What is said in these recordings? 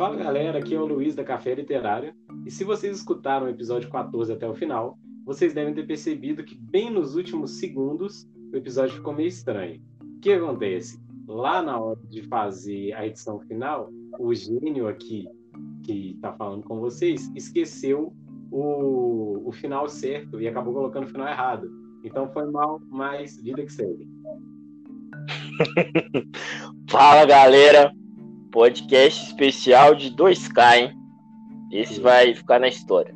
Fala galera, aqui é o Luiz da Café Literário. E se vocês escutaram o episódio 14 até o final, vocês devem ter percebido que bem nos últimos segundos o episódio ficou meio estranho. O que acontece? Lá na hora de fazer a edição final, o gênio aqui que está falando com vocês esqueceu o, o final certo e acabou colocando o final errado. Então foi mal, mas vida que segue. Fala galera, podcast especial de 2K, hein? Esse Sim. vai ficar na história.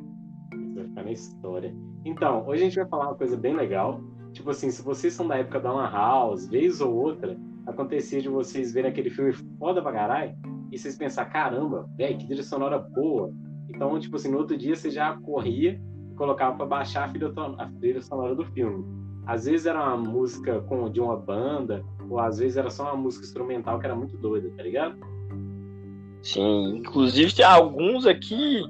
Esse vai ficar na história. Então, hoje a gente vai falar uma coisa bem legal. Tipo assim, se vocês são da época da Lan House, vez ou outra, acontecia de vocês verem aquele filme foda pra caralho e vocês pensar, caramba, velho, que trilha sonora boa. Então, tipo assim, no outro dia você já corria e colocava para baixar a trilha sonora do filme. Às vezes era uma música com, de uma banda, ou às vezes era só uma música instrumental que era muito doida, tá ligado? Sim, inclusive alguns aqui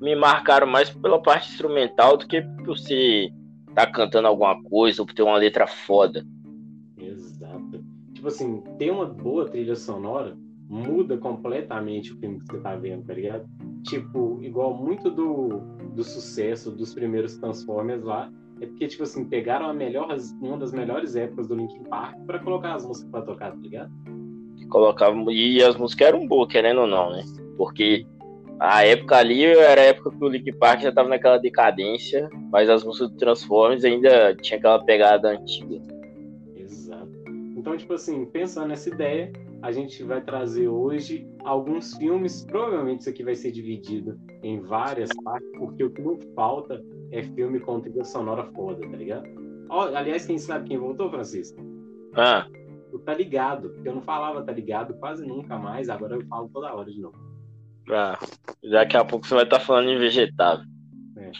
me marcaram mais pela parte instrumental do que por você tá cantando alguma coisa ou por ter uma letra foda. Exato. Tipo assim, ter uma boa trilha sonora muda completamente o filme que você tá vendo, tá ligado? Tipo, igual muito do, do sucesso dos primeiros Transformers lá, é porque, tipo assim, pegaram a melhor, uma das melhores épocas do Linkin Park para colocar as músicas pra tocar, tá ligado? Colocavam, e as músicas eram boas, querendo ou não, né? Porque a época ali era a época que o Linkin Park já tava naquela decadência, mas as músicas do Transformers ainda tinha aquela pegada antiga. Exato. Então, tipo assim, pensando nessa ideia, a gente vai trazer hoje alguns filmes. Provavelmente isso aqui vai ser dividido em várias partes, porque o que não falta é filme com trilha sonora foda, tá ligado? Aliás, quem sabe quem voltou, Francisco? Ah. O Tá Ligado, porque eu não falava Tá Ligado quase nunca mais, agora eu falo toda hora de novo. Ah, daqui a pouco você vai estar tá falando em vegetável. É.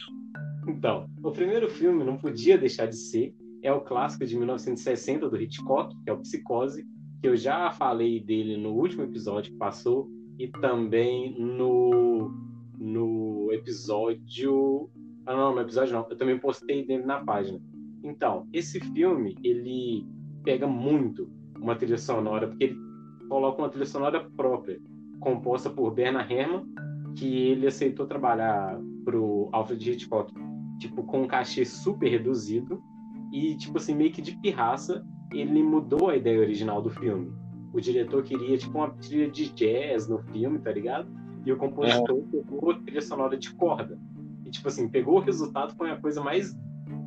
Então, o primeiro filme não podia deixar de ser é o clássico de 1960 do Hitchcock, que é o Psicose, que eu já falei dele no último episódio que passou e também no, no episódio. Ah, não, no episódio não. Eu também postei dele na página. Então, esse filme, ele pega muito uma trilha sonora, porque ele coloca uma trilha sonora própria, composta por Bernard Herrmann, que ele aceitou trabalhar pro Alfred Hitchcock, tipo, com um cachê super reduzido e, tipo assim, meio que de pirraça, ele mudou a ideia original do filme. O diretor queria, tipo, uma trilha de jazz no filme, tá ligado? E o compositor é. pegou trilha sonora de corda. E, tipo assim, pegou o resultado, foi a coisa mais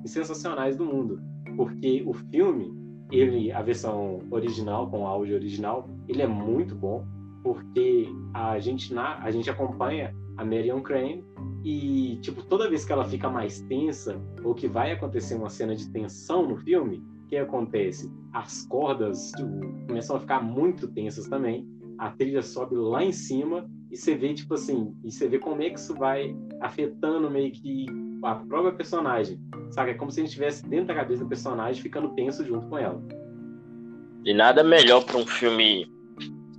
sensacionais do mundo. Porque o filme, ele, a versão original, com áudio original, ele é muito bom, porque a gente, na, a gente acompanha a Marion Crane e, tipo, toda vez que ela fica mais tensa, ou que vai acontecer uma cena de tensão no filme, o que acontece? As cordas tipo, começam a ficar muito tensas também. A trilha sobe lá em cima e você vê, tipo assim, e você vê como é que isso vai afetando meio que a própria personagem. Sabe? É como se a gente estivesse dentro da cabeça do personagem ficando tenso junto com ela. E nada melhor para um filme,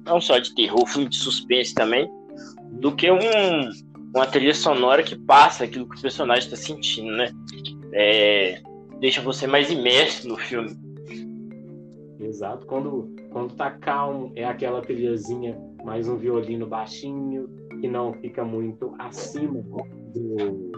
não só de terror, filme de suspense também, do que um, uma trilha sonora que passa aquilo que o personagem está sentindo, né? É, deixa você mais imerso no filme. Exato. Quando, quando tá calmo, é aquela trilhazinha, mais um violino baixinho, que não fica muito acima do.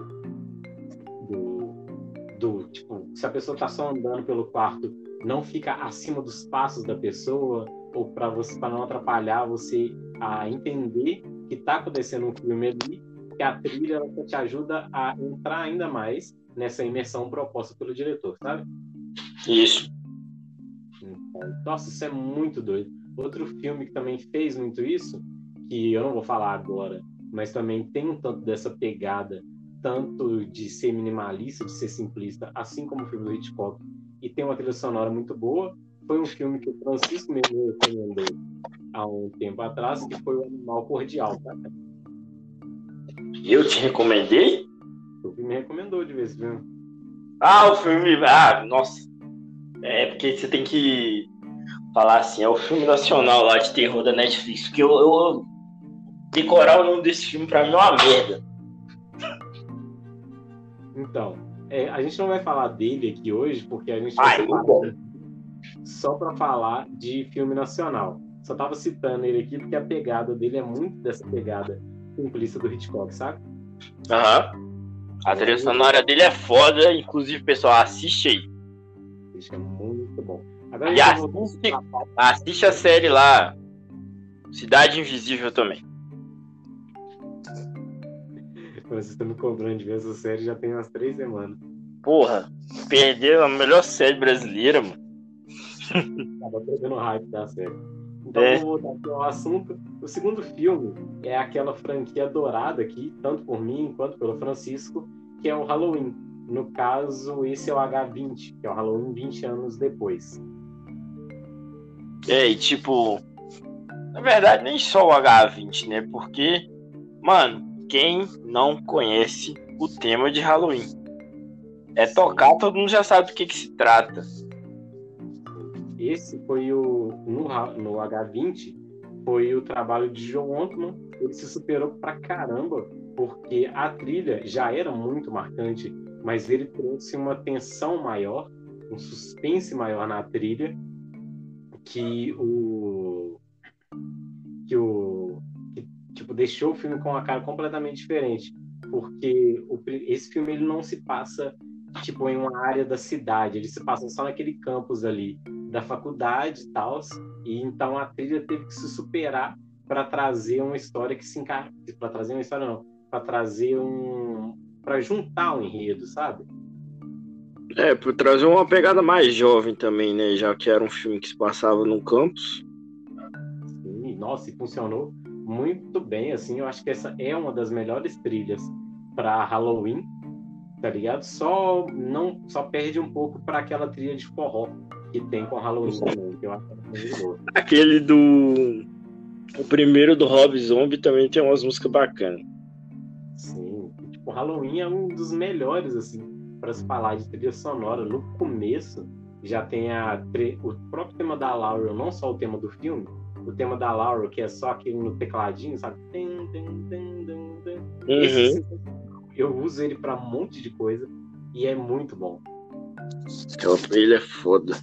do, do tipo, se a pessoa tá só andando pelo quarto, não fica acima dos passos da pessoa, ou para você para não atrapalhar você a entender que tá acontecendo um filme ali, que a trilha ela te ajuda a entrar ainda mais nessa imersão proposta pelo diretor, sabe? Isso. Nossa, isso é muito doido. Outro filme que também fez muito isso, que eu não vou falar agora, mas também tem um tanto dessa pegada, tanto de ser minimalista, de ser simplista, assim como o filme do Hitchcock, e tem uma trilha sonora muito boa. Foi um filme que o Francisco mesmo recomendou há um tempo atrás, que foi o Animal Cordial, tá? Eu te recomendei? O filme recomendou de vez, viu? Ah, o filme. Ah, nossa. É porque você tem que falar assim, é o filme nacional lá de terror da Netflix. Porque eu, eu decorar o nome desse filme pra mim é uma merda. Então, é, a gente não vai falar dele aqui hoje, porque a gente vai Ai, separar só para falar de filme nacional. só tava citando ele aqui porque a pegada dele é muito dessa pegada simplista do Hitchcock, sabe? Aham. A trilha sonora dele é foda, inclusive, pessoal, assiste aí. Isso é muito bom. Agora E assiste, voltar- assiste a série lá, Cidade Invisível também. Vocês estão me cobrando de ver essa série já tem umas três semanas. Porra, perdeu a melhor série brasileira, mano. Tava perdendo o hype da série. Então É. vou voltar aqui ao assunto. O segundo filme é aquela franquia dourada aqui, tanto por mim quanto pelo Francisco, que é o Halloween. No caso, esse é o H20, que é o Halloween 20 anos depois. É, e tipo, na verdade, nem só o H20, né? Porque, mano, quem não conhece o tema de Halloween? É tocar, todo mundo já sabe do que, que se trata. Esse foi o. No, no H20, foi o trabalho de Joe Ontman. Ele se superou pra caramba, porque a trilha já era muito marcante, mas ele trouxe uma tensão maior, um suspense maior na trilha, que o. que o. que, tipo, deixou o filme com uma cara completamente diferente. Porque o esse filme ele não se passa tipo em uma área da cidade, ele se passa só naquele campus ali da faculdade e tal, e então a trilha teve que se superar para trazer uma história que se encaixa, para trazer uma história não, para trazer um, para juntar um enredo, sabe? É, por trazer uma pegada mais jovem também, né? Já que era um filme que se passava no campus. Sim, nossa, e funcionou muito bem, assim, eu acho que essa é uma das melhores trilhas para Halloween, tá ligado? Só não, só perde um pouco para aquela trilha de forró que tem com Halloween também, que eu acho muito boa. Aquele do. O primeiro do Rob Zombie também tem umas músicas bacanas. Sim, tipo, Halloween é um dos melhores, assim, para se falar de trilha sonora. No começo, já tem a o próprio tema da Laurel, não só o tema do filme, o tema da Laurel, que é só aquele no tecladinho, sabe? Uhum. Eu uso ele para um monte de coisa e é muito bom. Ele é foda.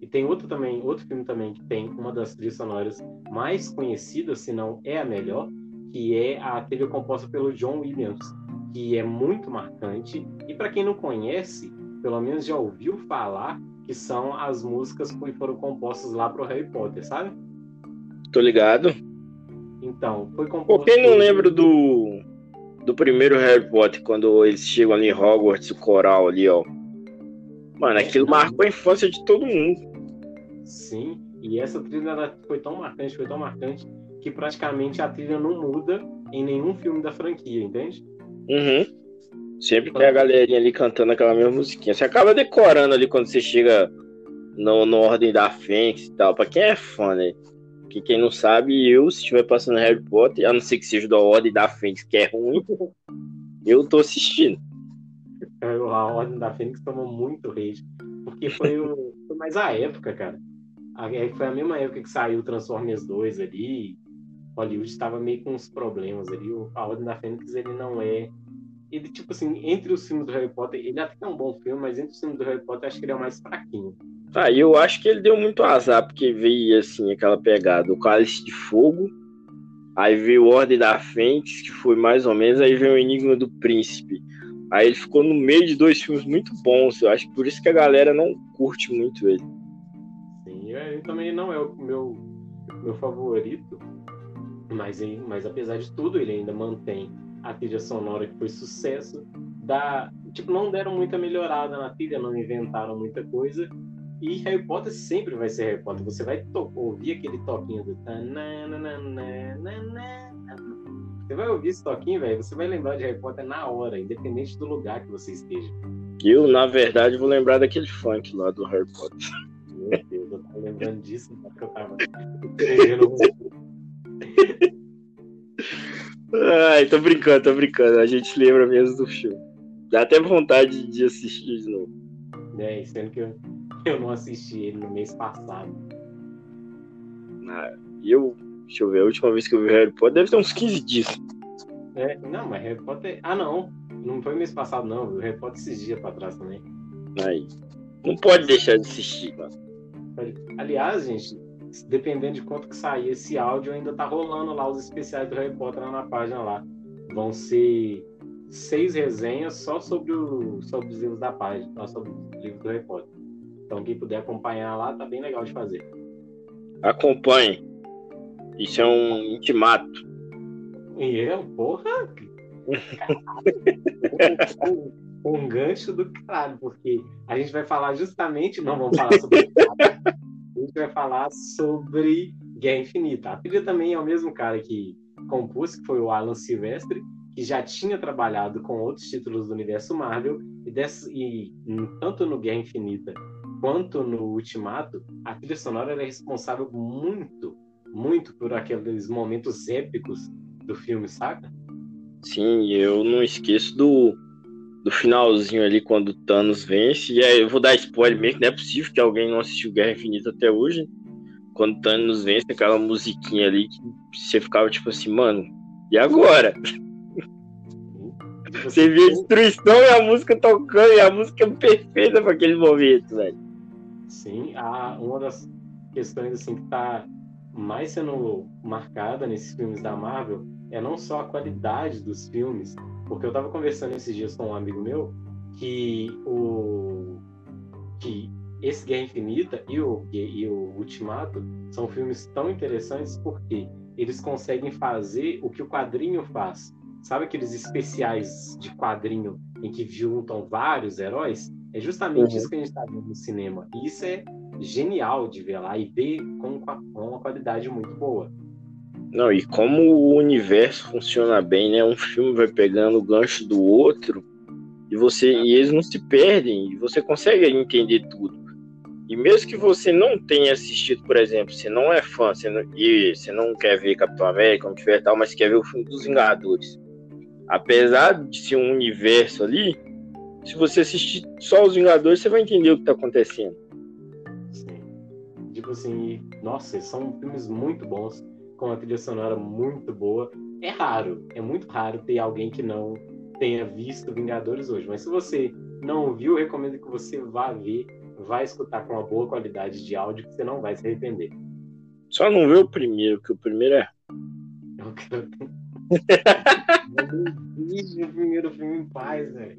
E tem outro também, outro filme também que tem uma das trilhas sonoras mais conhecidas, se não é a melhor, que é a trilha composta pelo John Williams, que é muito marcante. E para quem não conhece, pelo menos já ouviu falar que são as músicas que foram compostas lá pro Harry Potter, sabe? Tô ligado. Então, foi composto. Por quem não lembra do. Do primeiro Harry Potter, quando eles chegam ali em Hogwarts, o coral ali, ó. Mano, aquilo marcou a infância de todo mundo. Sim, e essa trilha foi tão marcante, foi tão marcante, que praticamente a trilha não muda em nenhum filme da franquia, entende? Uhum. Sempre tem a galerinha ali cantando aquela mesma musiquinha. Você acaba decorando ali quando você chega no, no Ordem da Fênix e tal. Pra quem é fã, né? Que quem não sabe, eu, se estiver passando Harry Potter, a não ser que seja da Ordem da Fênix, que é ruim, eu tô assistindo. A Ordem da Fênix tomou muito hate, porque foi, o, foi mais a época, cara. A- é, Foi a mesma época que saiu Transformers 2 ali, Hollywood estava meio com uns problemas ali. O- A Ordem da Fênix, ele não é... Ele, tipo assim, entre os filmes do Harry Potter, ele até é um bom filme, mas entre os filmes do Harry Potter, acho que ele é o mais fraquinho. Ah, eu acho que ele deu muito azar, porque veio assim, aquela pegada, o Cálice de Fogo, aí veio o Ordem da Fênix, que foi mais ou menos, aí veio o Enigma do Príncipe. Aí ele ficou no meio de dois filmes muito bons, eu acho que por isso que a galera não curte muito ele. Sim, é, ele também não é o meu, meu favorito, mas, mas apesar de tudo, ele ainda mantém a trilha sonora que foi sucesso. Da, tipo, não deram muita melhorada na trilha, não inventaram muita coisa. E Harry Potter sempre vai ser Harry Potter. Você vai ouvir aquele toquinho do. Você vai ouvir esse toquinho, velho, você vai lembrar de Harry Potter na hora, independente do lugar que você esteja. Eu, na verdade, vou lembrar daquele funk lá do Harry Potter. Meu Deus, eu tava lembrando disso eu tava escrevendo Ai, tô brincando, tô brincando. A gente lembra mesmo do filme. Dá até vontade de assistir de novo. né? Sendo que eu, eu não assisti ele no mês passado. Ah, eu, deixa eu ver, a última vez que eu vi Harry Potter deve ter uns 15 dias. É, não, mas Harry Potter. Ah, não. Não foi mês passado, não. viu? Harry Potter esses dias pra trás também. Aí. Não pode deixar de assistir, mano. Aliás, gente, dependendo de quanto que sair esse áudio, ainda tá rolando lá os especiais do Harry Potter lá na página lá. Vão ser seis resenhas só sobre, o, sobre os livros da página, só sobre os livros do Harry Potter. Então quem puder acompanhar lá, tá bem legal de fazer. Acompanhe. Isso é um intimato. E eu, porra! um, um gancho do caralho, porque a gente vai falar justamente, não vamos falar sobre a gente vai falar sobre Guerra Infinita. A trilha também é o mesmo cara que compôs, que foi o Alan Silvestre, que já tinha trabalhado com outros títulos do universo Marvel, e, desse, e tanto no Guerra Infinita quanto no Ultimato, a trilha sonora é responsável muito, muito por aqueles momentos épicos do filme, saca? Sim, eu não esqueço do, do finalzinho ali quando o Thanos vence. E aí eu vou dar spoiler mesmo, não é possível que alguém não assistiu Guerra Infinita até hoje. Quando o Thanos vence, aquela musiquinha ali que você ficava tipo assim, mano, e agora? Você vê a destruição e a música tocando, e a música é perfeita para aquele momento, velho. Sim, a, uma das questões assim que tá mais sendo marcada nesses filmes da Marvel é não só a qualidade dos filmes, porque eu estava conversando esses dias com um amigo meu que o que esse Guerra Infinita e o, e o Ultimato são filmes tão interessantes porque eles conseguem fazer o que o quadrinho faz. Sabe aqueles especiais de quadrinho em que juntam vários heróis? É justamente uhum. isso que a gente está vendo no cinema. E isso é genial de ver lá e ver com, com uma qualidade muito boa. Não, e como o universo funciona bem, né? Um filme vai pegando o gancho do outro e você e eles não se perdem e você consegue entender tudo. E mesmo que você não tenha assistido, por exemplo, você não é fã, você não, e você não quer ver Capitão América, como tiver tal, mas quer ver o filme dos Vingadores. Apesar de ser um universo ali, se você assistir só os Vingadores, você vai entender o que está acontecendo. Sim. Tipo assim, nossa, são filmes muito bons com a trilha sonora muito boa. É raro, é muito raro ter alguém que não tenha visto Vingadores hoje. Mas se você não viu, recomendo que você vá ver, vá escutar com uma boa qualidade de áudio, que você não vai se arrepender. Só não vê o primeiro, que o primeiro é. Eu quero. o primeiro filme em paz, velho.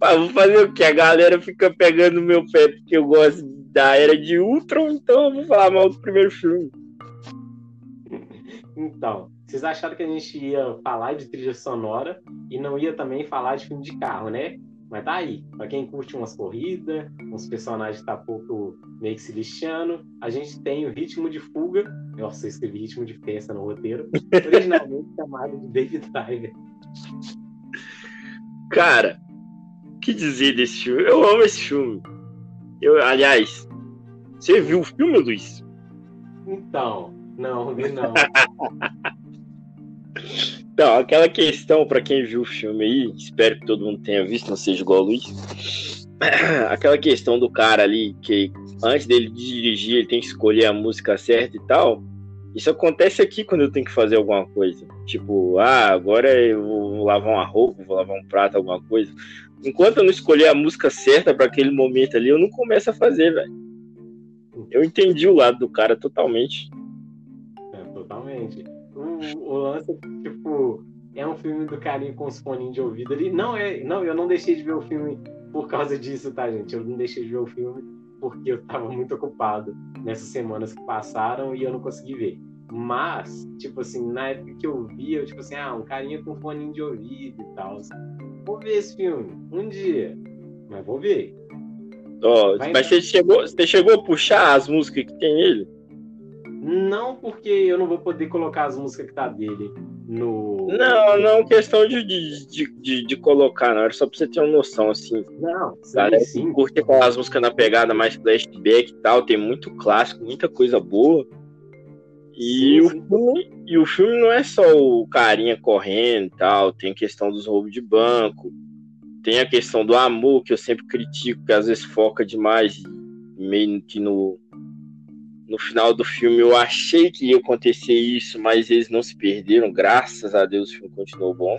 vou fazer o que? A galera fica pegando meu pé porque eu gosto da era de Ultron, então eu vou falar mal do primeiro filme. Então, vocês acharam que a gente ia falar de trilha sonora e não ia também falar de filme de carro, né? Mas tá aí. Pra quem curte umas corridas, uns personagens tá pouco meio que se lixando, a gente tem o Ritmo de Fuga. Nossa, eu escrevi Ritmo de Festa no roteiro. Originalmente chamado de David Tiger. Cara, que dizer desse filme? Eu amo esse filme. Eu, aliás, você viu o filme, Luiz? Então, não, vi não. então, aquela questão, para quem viu o filme aí, espero que todo mundo tenha visto, não seja igual o Luiz. Aquela questão do cara ali, que antes dele dirigir, ele tem que escolher a música certa e tal. Isso acontece aqui quando eu tenho que fazer alguma coisa. Tipo, ah, agora eu vou lavar uma roupa, vou lavar um prato, alguma coisa. Enquanto eu não escolher a música certa para aquele momento ali, eu não começo a fazer, velho. Eu entendi o lado do cara totalmente. O, o lance, tipo, é um filme do carinho com os fones de ouvido ali. Não, é, não, eu não deixei de ver o filme por causa disso, tá, gente? Eu não deixei de ver o filme porque eu tava muito ocupado nessas semanas que passaram e eu não consegui ver. Mas, tipo assim, na época que eu vi, eu, tipo assim, ah, um carinha com fone de ouvido e tal. Vou ver esse filme um dia, mas vou ver. Oh, mas você chegou, você chegou a puxar as músicas que tem nele? Não porque eu não vou poder colocar as músicas que tá dele no. Não, não questão de, de, de, de colocar, não. Era só pra você ter uma noção, assim. Não, sim, Galera, sim. curte com as músicas na pegada mais flashback e tal. Tem muito clássico, muita coisa boa. E, sim, o filme, e o filme não é só o carinha correndo e tal. Tem questão dos roubos de banco. Tem a questão do amor, que eu sempre critico, que às vezes foca demais meio que no, no final do filme eu achei que ia acontecer isso, mas eles não se perderam. Graças a Deus o filme continuou bom.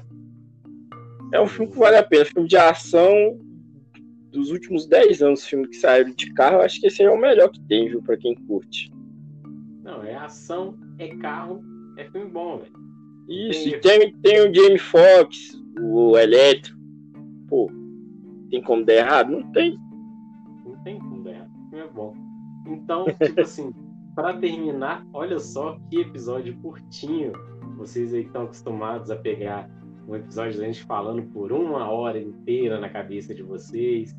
É um filme que vale a pena. Filme de ação dos últimos 10 anos, filme que saíram de carro, acho que esse é o melhor que tem, viu, pra quem curte. Não, é ação, é carro, é filme bom, velho. Isso, tem... e tem, tem o Jamie Foxx, o Eletro. Pô, tem como dar errado? Não tem. Não tem como dar errado. É bom. Então, tipo assim, para terminar, olha só que episódio curtinho. Vocês aí que estão acostumados a pegar um episódio da gente falando por uma hora inteira na cabeça de vocês,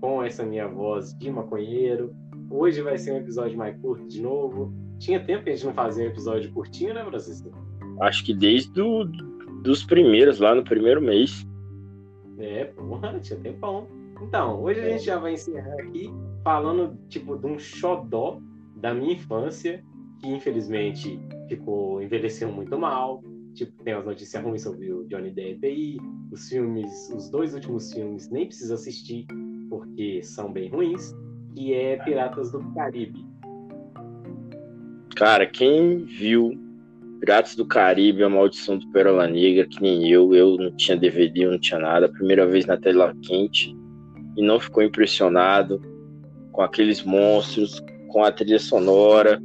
com essa minha voz de maconheiro. Hoje vai ser um episódio mais curto de novo. Tinha tempo que a gente não fazia um episódio curtinho, né, Francisco? Acho que desde do, dos primeiros, lá no primeiro mês. É, porra, tinha tempão. Então, hoje a gente já vai encerrar aqui falando, tipo, de um xodó da minha infância, que infelizmente ficou, envelheceu muito mal. Tipo, tem as notícias ruins sobre o Johnny Depp aí. Os filmes, os dois últimos filmes, nem precisa assistir, porque são bem ruins. Que é Piratas do Caribe. Cara, quem viu Piratas do Caribe, A Maldição do Pérola Negra, que nem eu, eu não tinha DVD, não tinha nada, primeira vez na tela quente, e não ficou impressionado com aqueles monstros, com a trilha sonora,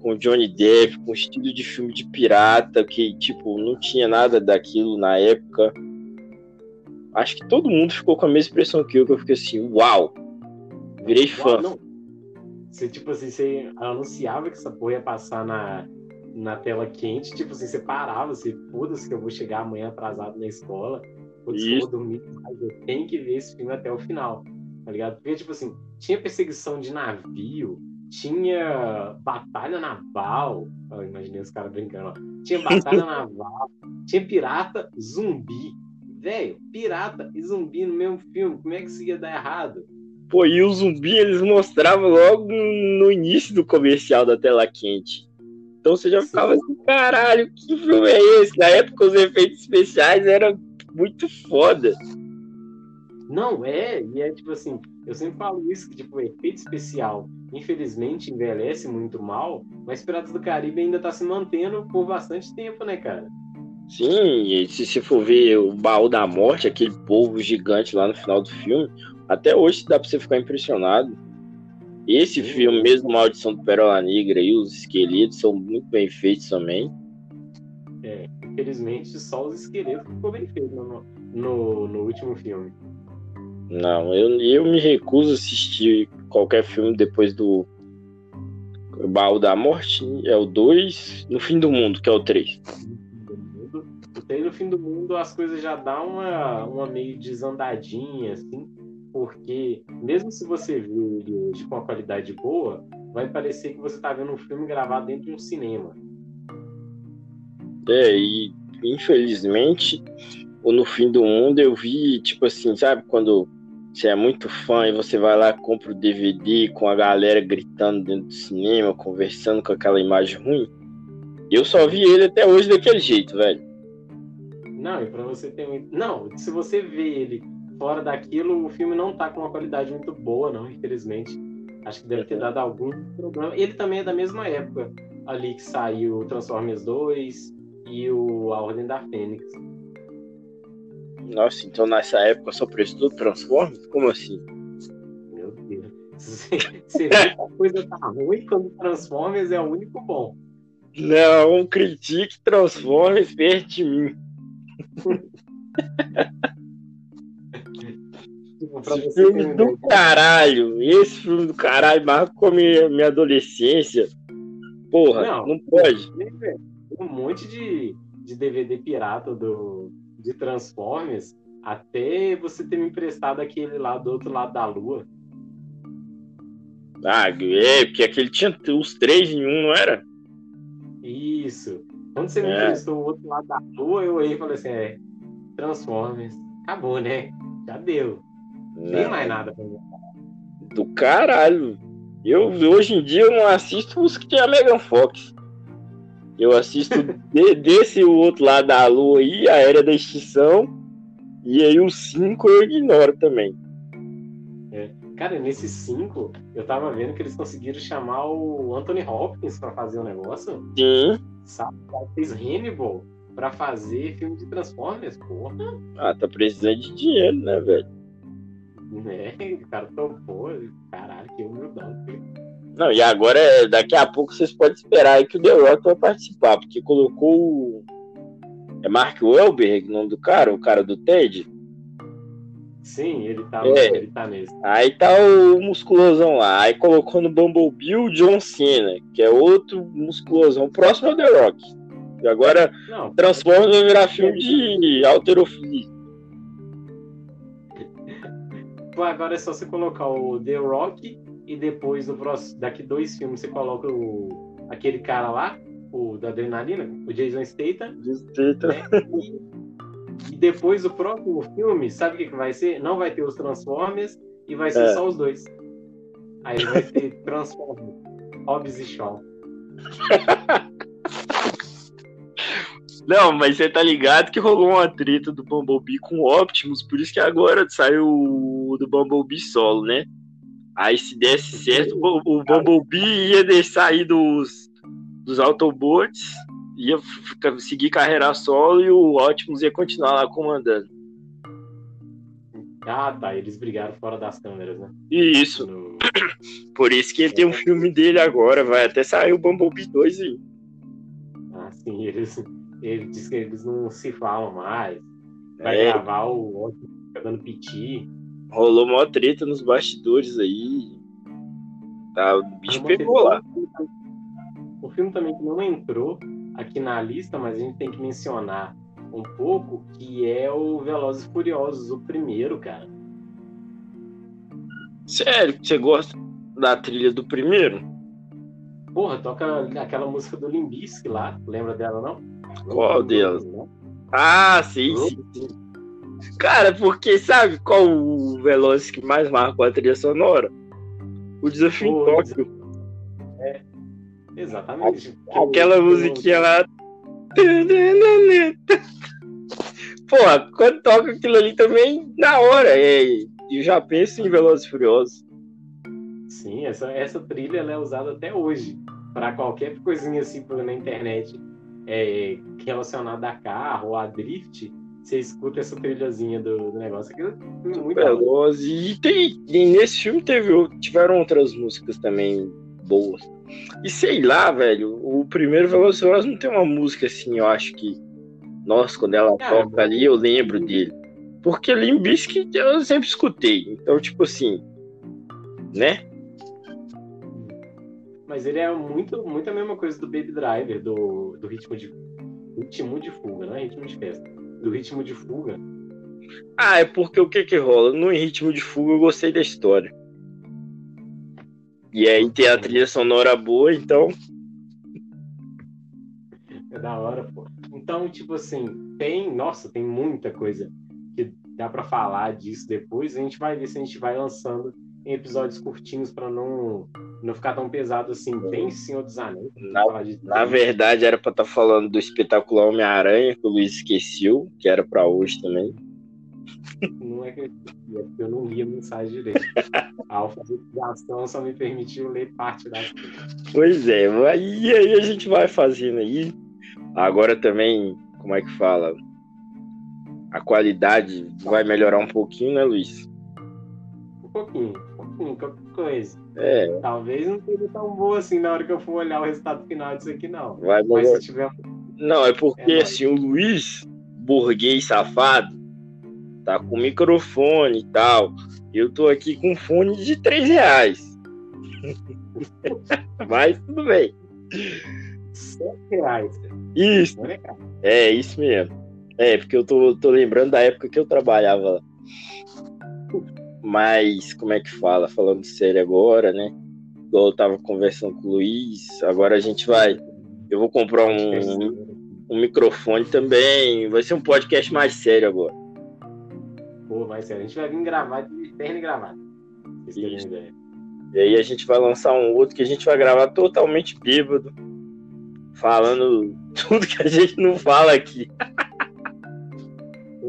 com Johnny Depp, com estilo de filme de pirata, que, tipo, não tinha nada daquilo na época. Acho que todo mundo ficou com a mesma impressão que eu, que eu fiquei assim, uau! Virei fã. Não. Você, tipo assim, você anunciava que essa porra ia passar na, na tela quente, tipo assim, você parava, você, foda-se que eu vou chegar amanhã atrasado na escola, que eu vou dormir, mas eu tenho que ver esse filme até o final, tá ligado? Porque, tipo assim, tinha perseguição de navio, tinha batalha naval, eu imaginei os caras brincando, ó. tinha batalha naval, tinha pirata zumbi, velho, pirata e zumbi no mesmo filme, como é que isso ia dar errado? Pô, e o zumbi eles mostravam logo no início do comercial da tela quente. Então você já ficava assim, caralho, que filme é esse? Na época os efeitos especiais eram muito foda. Não, é, e é tipo assim, eu sempre falo isso, que tipo, o efeito especial, infelizmente, envelhece muito mal, mas Piratas do Caribe ainda tá se mantendo por bastante tempo, né, cara? Sim, e se você for ver o baú da morte, aquele povo gigante lá no final do filme, até hoje dá pra você ficar impressionado. Esse filme, mesmo Maldição do Perola Negra e os esqueletos são muito bem feitos também. É, infelizmente só os esqueletos ficou bem feito no, no, no, último filme. Não, eu, eu me recuso a assistir qualquer filme depois do Baú da Morte, é o 2, No Fim do Mundo, que é o 3. No Fim do Mundo as coisas já dão uma, uma meio desandadinha, assim, porque mesmo se você vê ele hoje com uma qualidade boa, vai parecer que você está vendo um filme gravado dentro de um cinema. É, e infelizmente, ou no fim do mundo eu vi, tipo assim, sabe, quando você é muito fã e você vai lá compra o DVD com a galera gritando dentro do cinema, conversando com aquela imagem ruim. Eu só vi ele até hoje daquele jeito, velho. Não, e pra você ter um. Não, se você vê ele fora daquilo, o filme não tá com uma qualidade muito boa, não, infelizmente. Acho que deve ter dado algum problema. Ele também é da mesma época ali que saiu o Transformers 2 e o A Ordem da Fênix. Nossa, então nessa época só prestou Transformers? Como assim? Meu Deus. Você vê que a coisa tá ruim quando Transformers é o único bom. Não, critique Transformers perto de mim. Esse filme do caralho. Esse filme do caralho marcou minha, minha adolescência. Porra, não, não pode. Um monte de, de DVD pirata do, de Transformers até você ter me emprestado aquele lá do outro lado da lua. Ah, é, porque aquele tinha os três em um, não era? Isso. Quando você me é. emprestou o outro lado da lua, eu aí falei assim: é, Transformers. Acabou, né? Já deu. Não tem mais nada pra mim. Do caralho. Eu, hoje em dia, eu não assisto os que tem a Megan Fox. Eu assisto de, desse o outro lado da lua aí, a Era da Extinção. E aí os cinco eu ignoro também. É. Cara, nesses cinco, eu tava vendo que eles conseguiram chamar o Anthony Hopkins pra fazer o negócio. Sim. Sabe? Fez Hannibal pra fazer filme de Transformers, porra. Ah, tá precisando de dinheiro, né, velho? Né? O cara topou. Caralho, que humildade. Não, e agora, é, daqui a pouco, vocês podem esperar aí que o The Rock vai participar, porque colocou o. É Mark Wahlberg, o nome do cara, o cara do TED? Sim, ele tá, É. ele tá nesse. Aí tá o musculosão lá. Aí colocou no Bumblebee o John Cena, que é outro musculosão, próximo ao The Rock. E agora Não, transforma vai virar filme de alterofilia. Agora é só você colocar o The Rock e depois no próximo, daqui dois filmes você coloca o aquele cara lá, o da adrenalina, o Jason Statham, né? E, e depois o próximo filme, sabe o que, que vai ser? Não vai ter os Transformers e vai ser É. só os dois. Aí vai ter Transformers, Hobbs e Shaw. Não, mas você tá ligado que rolou uma treta do Bumblebee com o Optimus, por isso que agora saiu o do Bumblebee solo, né? Aí se desse certo, o o Bumblebee ia sair dos, dos Autobots, ia ficar- seguir carreira solo e o Optimus ia continuar lá comandando. Ah, tá. Eles brigaram fora das câmeras, né? E isso, No- por isso que tem um filme dele agora, vai até sair o Bumblebee 2 aí. Ah, sim, eles, ele diz que eles não se falam mais. Vai É. gravar o Optimus dando piti. Rolou mó treta nos bastidores aí. Tá, o bicho pegou lá. O filme também que não entrou aqui na lista, mas a gente tem que mencionar um pouco, que é o Velozes e Furiosos, o primeiro, cara. Sério, você gosta da trilha do primeiro? Porra, toca aquela música do Limbisky lá, lembra dela, não? Qual delas? Ah, sim, sim, sim. Cara, porque sabe qual o Velozes que mais marcou a trilha sonora? O Desafio em Tóquio. Exatamente. Aquela Eu- musiquinha lá. Porra, quando toca aquilo ali também, na hora. É, eu já penso em Velozes e Furiosos. Sim, essa, essa trilha é usada até hoje para qualquer coisinha assim na internet é, relacionada a carro a drift. Você escuta essa trilhazinha do, do negócio. Aquilo é muito. Velozes. E, tem, e nesse filme teve, tiveram outras músicas também boas. E sei lá, velho, o primeiro Furiosos não tem uma música assim, eu acho que. Nossa, quando ela Cara, toca ali, eu lembro dele. Porque Limp Bizkit eu sempre escutei. Então, tipo assim. Né? Mas ele é muito, muito a mesma coisa do Baby Driver, do, do ritmo de ritmo de fuga, não é ritmo de festa. Do ritmo de fuga. Ah, é porque o que que rola? No ritmo de fuga eu gostei da história. E aí tem a trilha sonora boa, então. É da hora, pô. Então, tipo assim, tem, nossa, tem muita coisa que dá pra falar disso depois. A gente vai ver se a gente vai lançando em episódios curtinhos pra não não ficar tão pesado assim. Tem Senhor dos Anéis. Na- Na verdade, era pra estar falando do espetacular Homem-Aranha, que o Luiz esqueceu, que era pra hoje também. Não é que eu, é porque eu não li a mensagem direito. A alfabetização só me permitiu ler parte das coisas. Pois é, aí, aí a gente vai fazendo aí. Agora também, como é que fala? A qualidade vai melhorar um pouquinho, né, Luiz? Um pouquinho, um pouquinho, coisa. É, Talvez não seja tão boa assim na hora que eu for olhar o resultado final disso aqui, não. vai Mas se tiver Não, é porque É assim, o Luiz, burguês safado, tá com microfone e tal. Eu tô aqui com fone de 3 reais. Mas tudo bem. 100 reais. Isso, é isso mesmo. É, porque eu tô, tô lembrando da época que eu trabalhava lá. Mas, como é que fala? Falando sério agora, né? Igual eu tava conversando com o Luiz, agora a gente vai. Eu vou comprar um, um microfone também. Vai ser um podcast mais sério agora. Pô, vai ser. A gente vai vir gravar de terno e gravata. E aí a gente vai lançar um outro que a gente vai gravar totalmente bêbado. Falando tudo que a gente não fala aqui.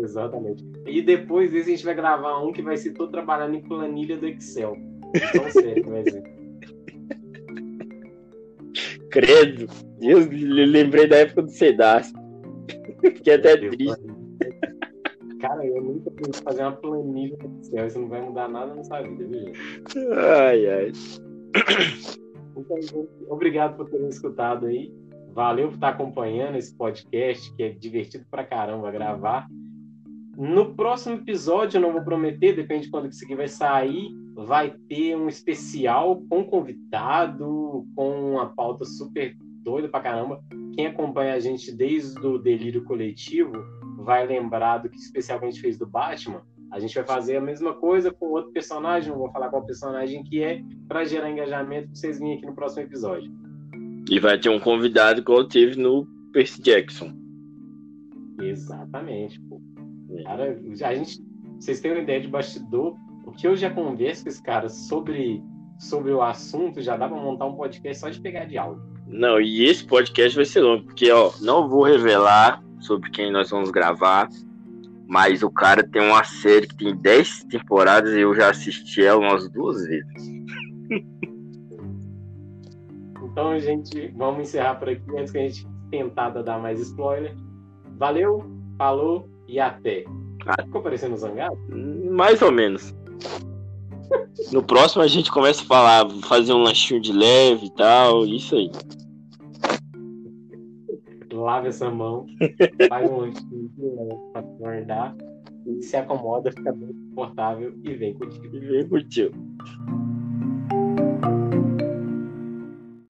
Exatamente. E depois desse a gente vai gravar um que vai ser todo trabalhando em planilha do Excel. Então, sério, vai ser. Credo. Eu le- lembrei da época do Sedasco. Fiquei até triste. Cara, eu nunca fazer uma planilha no Excel, isso não vai mudar nada na sua vida, viu? Ai, ai. Então, obrigado por terem escutado aí. Valeu por estar acompanhando esse podcast, que é divertido pra caramba gravar. No próximo episódio, eu não vou prometer, depende de quando que isso aqui vai sair, vai ter um especial com convidado, com uma pauta super doida pra caramba. Quem acompanha a gente desde o Delírio Coletivo vai lembrar do que especial que a gente fez do Batman. A gente vai fazer a mesma coisa com outro personagem, não vou falar qual personagem que é, para gerar engajamento para vocês virem aqui no próximo episódio. E vai ter um convidado igual teve no Percy Jackson. Exatamente. Cara, a gente, vocês têm uma ideia de bastidor, o que eu já converso com esse cara sobre, sobre o assunto, já dá pra montar um podcast só de pegar de áudio. Não, e esse podcast vai ser longo, porque, ó, não vou revelar sobre quem nós vamos gravar, mas o cara tem uma série que tem 10 temporadas e eu já assisti ela umas duas vezes. Então, gente, vamos encerrar por aqui antes que a gente tentar dar mais spoiler. Valeu, falou e até. Ah. Ficou parecendo zangado? Mais ou menos. No próximo a gente começa a falar, fazer um lanchinho de leve e tal, isso aí. Lave essa mão, faz um lanchinho de leve pra guardar, se acomoda, fica bem confortável e vem contigo. E vem curtir.